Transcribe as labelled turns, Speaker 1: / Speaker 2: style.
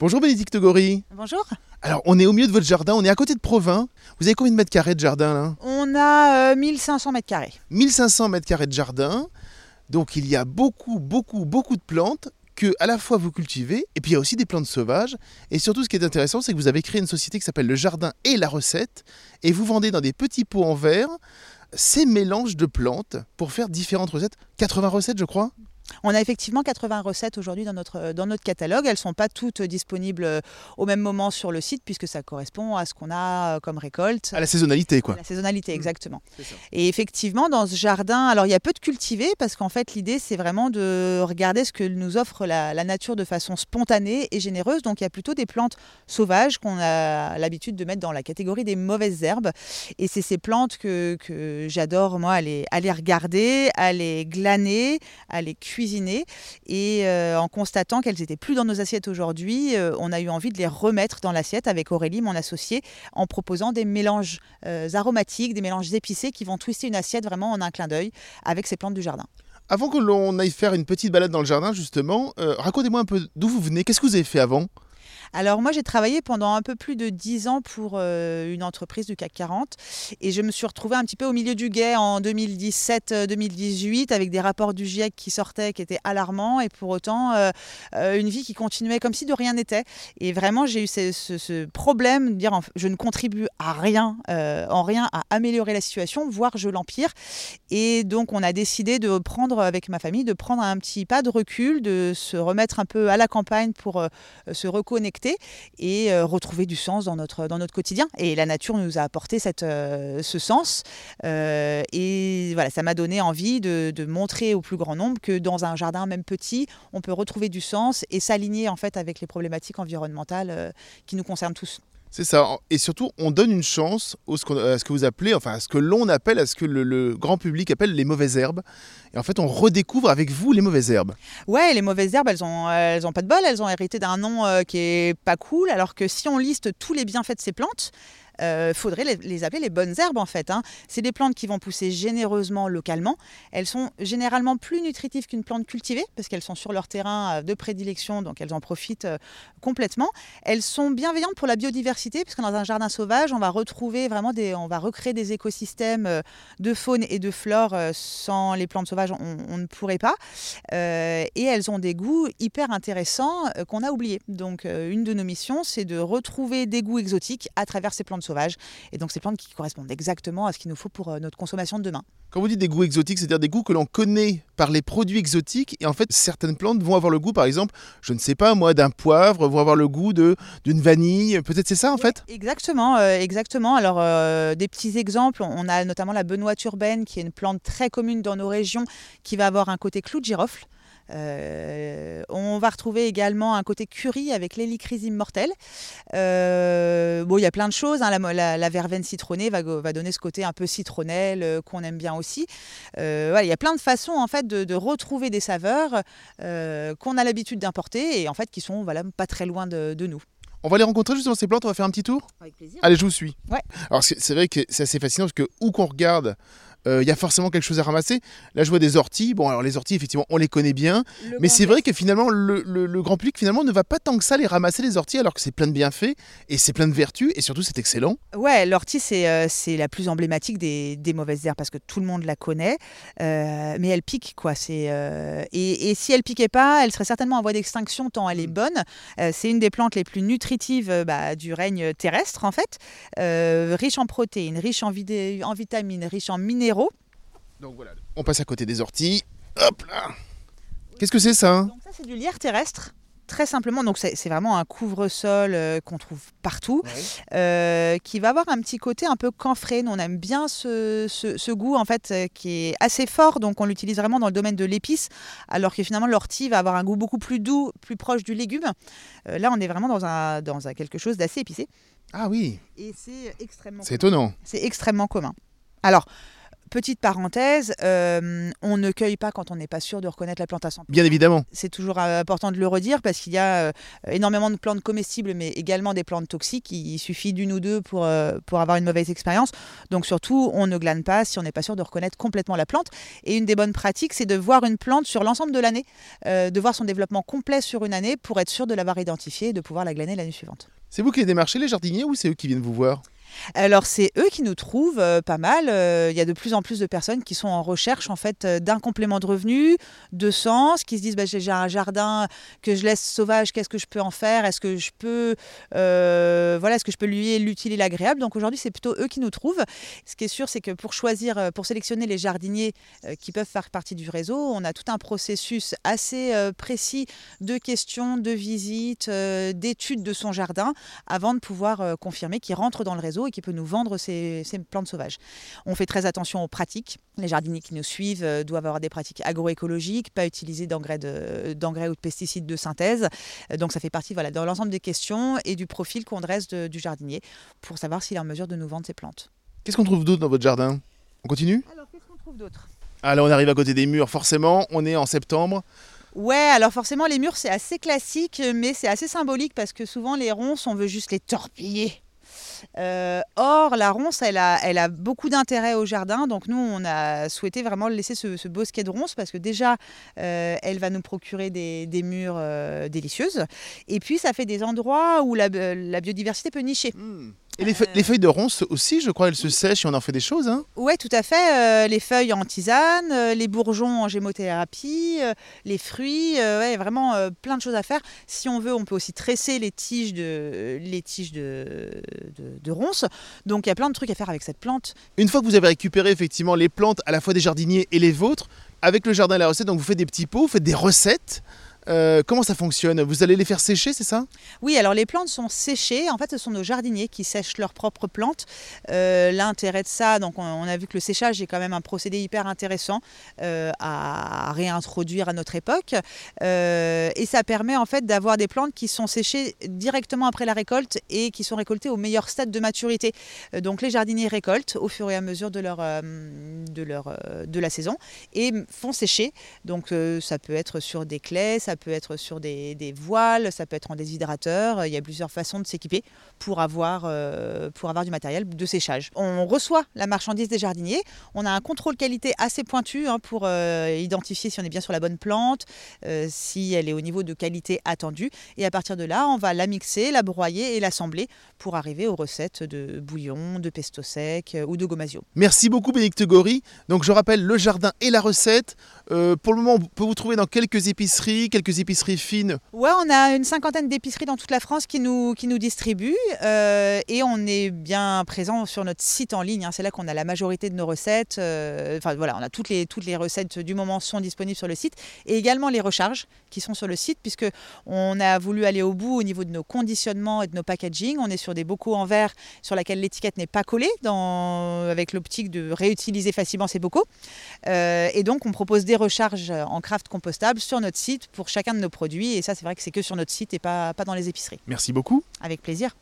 Speaker 1: Bonjour Bénédicte Gori.
Speaker 2: Bonjour.
Speaker 1: Alors, on est au milieu de votre jardin, on est à côté de Provins. Vous avez combien de mètres carrés de jardin là?
Speaker 2: On a euh, 1500 mètres carrés.
Speaker 1: 1500 mètres carrés de jardin. Donc, il y a beaucoup, beaucoup, beaucoup de plantes que à la fois vous cultivez, et puis il y a aussi des plantes sauvages. Et surtout, ce qui est intéressant, c'est que vous avez créé une société qui s'appelle Le Jardin et la Recette, et vous vendez dans des petits pots en verre ces mélanges de plantes pour faire différentes recettes. 80 recettes, je crois?
Speaker 2: On a effectivement 80 recettes aujourd'hui dans notre, dans notre catalogue. Elles ne sont pas toutes disponibles euh, au même moment sur le site puisque ça correspond à ce qu'on a euh, comme récolte.
Speaker 1: À la saisonnalité, quoi.
Speaker 2: La saisonnalité, exactement.
Speaker 1: C'est ça.
Speaker 2: Et effectivement, dans ce jardin, alors il y a peu de cultivés parce qu'en fait, l'idée, c'est vraiment de regarder ce que nous offre la, la nature de façon spontanée et généreuse. Donc, il y a plutôt des plantes sauvages qu'on a l'habitude de mettre dans la catégorie des mauvaises herbes. Et c'est ces plantes que, que j'adore, moi, à les, à les regarder, à les glaner, à les cuisiner. Et euh, en constatant qu'elles étaient plus dans nos assiettes aujourd'hui, euh, on a eu envie de les remettre dans l'assiette avec Aurélie, mon associée, en proposant des mélanges euh, aromatiques, des mélanges épicés qui vont twister une assiette vraiment en un clin d'œil avec ces plantes du jardin.
Speaker 1: Avant que l'on aille faire une petite balade dans le jardin, justement, racontez-moi un peu d'où vous venez, qu'est-ce que vous avez fait avant?
Speaker 2: Alors moi j'ai travaillé pendant un peu plus de 10 ans pour euh, une entreprise du CAC 40 et je me suis retrouvée un petit peu au milieu du guet en 2017-2018 avec des rapports du GIEC qui sortaient qui étaient alarmants et pour autant euh, euh, une vie qui continuait comme si de rien n'était. Et vraiment j'ai eu ce, problème de dire je ne contribue à rien, euh, en rien à améliorer la situation, voire je l'empire. Et donc on a décidé de prendre avec ma famille, de prendre un petit pas de recul, de se remettre un peu à la campagne pour euh, se reconnecter et euh, retrouver du sens dans notre, quotidien. Et la nature nous a apporté euh, ce sens. Euh, et voilà, ça m'a donné envie de, de montrer au plus grand nombre que dans un jardin, même petit, on peut retrouver du sens et s'aligner en fait avec les problématiques environnementales qui nous concernent tous.
Speaker 1: C'est ça. Et surtout, on donne une chance à ce que vous appelez, enfin, à ce que l'on appelle, à ce que le, grand public appelle les mauvaises herbes. Et en fait, on redécouvre avec vous les mauvaises herbes.
Speaker 2: Ouais, les mauvaises herbes, elles ont, elles ont pas de bol, elles ont hérité d'un nom euh, qui est pas cool, alors que si on liste tous les bienfaits de ces plantes, euh, faudrait les, appeler les bonnes herbes en fait. hein. C'est des plantes qui vont pousser généreusement localement. Elles sont généralement plus nutritives qu'une plante cultivée parce qu'elles sont sur leur terrain euh, de prédilection, donc elles en profitent euh, complètement. Elles sont bienveillantes pour la biodiversité parce que dans un jardin sauvage, on va retrouver vraiment des, on va recréer des écosystèmes euh, de faune et de flore sans les plantes sauvages, on, ne pourrait pas. Et elles ont des goûts hyper intéressants qu'on a oubliés. Donc une de nos missions, c'est de retrouver des goûts exotiques à travers ces plantes sauvages. Et donc ces plantes qui correspondent exactement à ce qu'il nous faut pour euh, notre consommation de demain.
Speaker 1: Quand vous dites des goûts exotiques, c'est-à-dire des goûts que l'on connaît par les produits exotiques. Et en fait, certaines plantes vont avoir le goût, par exemple, je ne sais pas moi, d'un poivre, vont avoir le goût de d'une vanille. Peut-être c'est ça, en fait?
Speaker 2: Exactement, euh, exactement. Alors euh, des petits exemples, on a notamment la benoîte urbaine qui est une plante très commune dans nos régions qui va avoir un côté clou de girofle. Euh, on va retrouver également un côté curry avec l'hélicryse immortelle. Euh, bon, il y a plein de choses. hein. La, mo- la- la verveine citronnée va, donner ce côté un peu citronnelle euh, qu'on aime bien aussi. Euh, voilà, il y a plein de façons en fait de, de retrouver des saveurs euh, qu'on a l'habitude d'importer et en fait qui sont voilà, pas très loin de, de nous.
Speaker 1: On va les rencontrer justement ces plantes, on va faire un petit tour?
Speaker 2: Avec plaisir.
Speaker 1: Allez, je vous suis.
Speaker 2: Ouais.
Speaker 1: Alors c'est c'est vrai que c'est assez fascinant parce que où qu'on regarde, euh, il y a forcément quelque chose à ramasser. Là, je vois des orties. Bon, alors les orties, effectivement, on les connaît bien. Mais c'est vrai que finalement, le, le- le grand public finalement ne va pas tant que ça les ramasser les orties, alors que c'est plein de bienfaits et c'est plein de vertus et surtout c'est excellent.
Speaker 2: Ouais, l'ortie, c'est euh, la plus emblématique des, des mauvaises herbes parce que tout le monde la connaît. Euh, mais elle pique, quoi. C'est euh, et, et si elle piquait pas, elle serait certainement en voie d'extinction tant elle est bonne. Euh, c'est une des plantes les plus nutritives euh, bah, du règne terrestre, en fait. Euh, riche en protéines, riche en, en vitamines, riche en minéraux.
Speaker 1: Donc voilà, on passe à côté des orties. Hop là. Qu'est-ce que c'est ça hein?
Speaker 2: Donc ça, c'est du lierre terrestre. Très simplement, donc c'est vraiment un couvre-sol euh, qu'on trouve partout. euh, qui va avoir un petit côté un peu camphré. Nous, on aime bien ce, ce- ce goût en fait euh, qui est assez fort, donc on l'utilise vraiment dans le domaine de l'épice, alors que finalement l'ortie va avoir un goût beaucoup plus doux, plus proche du légume. Là, on est vraiment dans, un, dans un quelque chose d'assez épicé
Speaker 1: Ah oui,
Speaker 2: et c'est extrêmement
Speaker 1: c'est étonnant.
Speaker 2: c'est extrêmement commun. Alors, petite parenthèse, euh, on ne cueille pas quand on n'est pas sûr de reconnaître la plante à 100%.
Speaker 1: Bien évidemment.
Speaker 2: C'est toujours euh, important de le redire parce qu'il y a euh, énormément de plantes comestibles, mais également des plantes toxiques. Il suffit d'une ou deux pour, euh, pour avoir une mauvaise expérience. Donc surtout, on ne glane pas si on n'est pas sûr de reconnaître complètement la plante. Et une des bonnes pratiques, c'est de voir une plante sur l'ensemble de l'année, de voir son développement complet sur une année pour être sûr de l'avoir identifiée et de pouvoir la glaner l'année suivante.
Speaker 1: C'est vous qui les démarchez, les jardiniers, ou c'est eux qui viennent vous voir?
Speaker 2: Alors c'est eux qui nous trouvent euh, pas mal. Euh, Il y a de plus en plus de personnes qui sont en recherche en fait euh, d'un complément de revenu, de sens, qui se disent bah, j'ai un jardin que je laisse sauvage, qu'est-ce que je peux en faire? Est-ce que je peux voilà, est-ce que je peux lier l'utile et l'agréable? Donc aujourd'hui c'est plutôt eux qui nous trouvent. Ce qui est sûr c'est que pour choisir, pour sélectionner les jardiniers qui peuvent faire partie du réseau, on a tout un processus assez précis de questions, de visites, d'études de son jardin avant de pouvoir confirmer qu'il rentre dans le réseau et qu'il peut nous vendre ses plantes sauvages. On fait très attention aux pratiques. Les jardiniers qui nous suivent euh, doivent avoir des pratiques agroécologiques, pas utiliser d'engrais, de- ou de pesticides de synthèse. Euh, Donc ça fait partie voilà, dans l'ensemble des questions et du profil qu'on dresse de- du jardinier pour savoir s'il est en mesure de nous vendre ses plantes.
Speaker 1: Qu'est-ce qu'on trouve d'autre dans votre jardin? On continue?
Speaker 2: Alors qu'est-ce qu'on trouve d'autre?
Speaker 1: Alors on arrive à côté des murs, forcément, on est en septembre.
Speaker 2: Ouais, alors forcément les murs c'est assez classique, mais c'est assez symbolique parce que souvent les ronces on veut juste les torpiller. Euh, or, la ronce, elle a, elle a beaucoup d'intérêt au jardin. Donc, nous, on a souhaité vraiment laisser ce, bosquet de ronces parce que déjà, euh, elle va nous procurer des, des murs euh, délicieuses. Et puis, ça fait des endroits où la, la biodiversité peut nicher.
Speaker 1: Et les, feuilles- les feuilles de ronces aussi, je crois, elles se sèchent et on en fait des choses. Hein
Speaker 2: Ouais, tout à fait. euh, les feuilles en tisane, euh, les bourgeons en gémothérapie, euh, les fruits, euh, ouais, vraiment euh, plein de choses à faire. Si on veut, on peut aussi tresser les tiges de, les tiges de, de, de ronces. Donc il y a plein de trucs à faire avec cette plante.
Speaker 1: Une fois que vous avez récupéré effectivement les plantes à la fois des jardiniers et les vôtres, avec le jardin et la recette, donc vous faites des petits pots, vous faites des recettes. Euh, comment ça fonctionne? Vous allez les faire sécher, c'est ça?
Speaker 2: Oui, alors les plantes sont séchées. En fait, ce sont nos jardiniers qui sèchent leurs propres plantes. Euh, L'intérêt de ça, donc on, a vu que le séchage est quand même un procédé hyper intéressant euh, à réintroduire à notre époque. Et ça permet en fait d'avoir des plantes qui sont séchées directement après la récolte et qui sont récoltées au meilleur stade de maturité. Donc les jardiniers récoltent au fur et à mesure de la saison et font sécher. Donc ça peut être sur des claies, ça peut être sur des, voiles, ça peut être en déshydrateur. Il y a plusieurs façons de s'équiper pour avoir, euh, pour avoir du matériel de séchage. On reçoit la marchandise des jardiniers. On a un contrôle qualité assez pointu hein, pour euh, identifier si on est bien sur la bonne plante, euh, si elle est au niveau de qualité attendue. Et à partir de là, on va la mixer, la broyer et l'assembler pour arriver aux recettes de bouillon, de pesto sec ou de gomasio.
Speaker 1: Merci beaucoup Bénédicte Gori. Donc je rappelle le jardin et la recette. Pour le moment, on peut vous trouver dans quelques épiceries, quelques épiceries fines.
Speaker 2: Ouais, on a une cinquantaine d'épiceries dans toute la France qui nous, qui nous distribuent euh, et on est bien présent sur notre site en ligne. hein. C'est là qu'on a la majorité de nos recettes. euh, Enfin voilà, on a toutes les, toutes les recettes du moment sont disponibles sur le site et également les recharges qui sont sur le site puisque on a voulu aller au bout au niveau de nos conditionnements et de nos packaging. On est sur des bocaux en verre sur lesquels l'étiquette n'est pas collée avec l'optique de réutiliser facilement ces bocaux. Euh, et donc on propose des recharges en craft compostable sur notre site pour chacun de nos produits. Et ça, c'est vrai que c'est que sur notre site et pas, pas dans les épiceries.
Speaker 1: Merci beaucoup.
Speaker 2: Avec plaisir.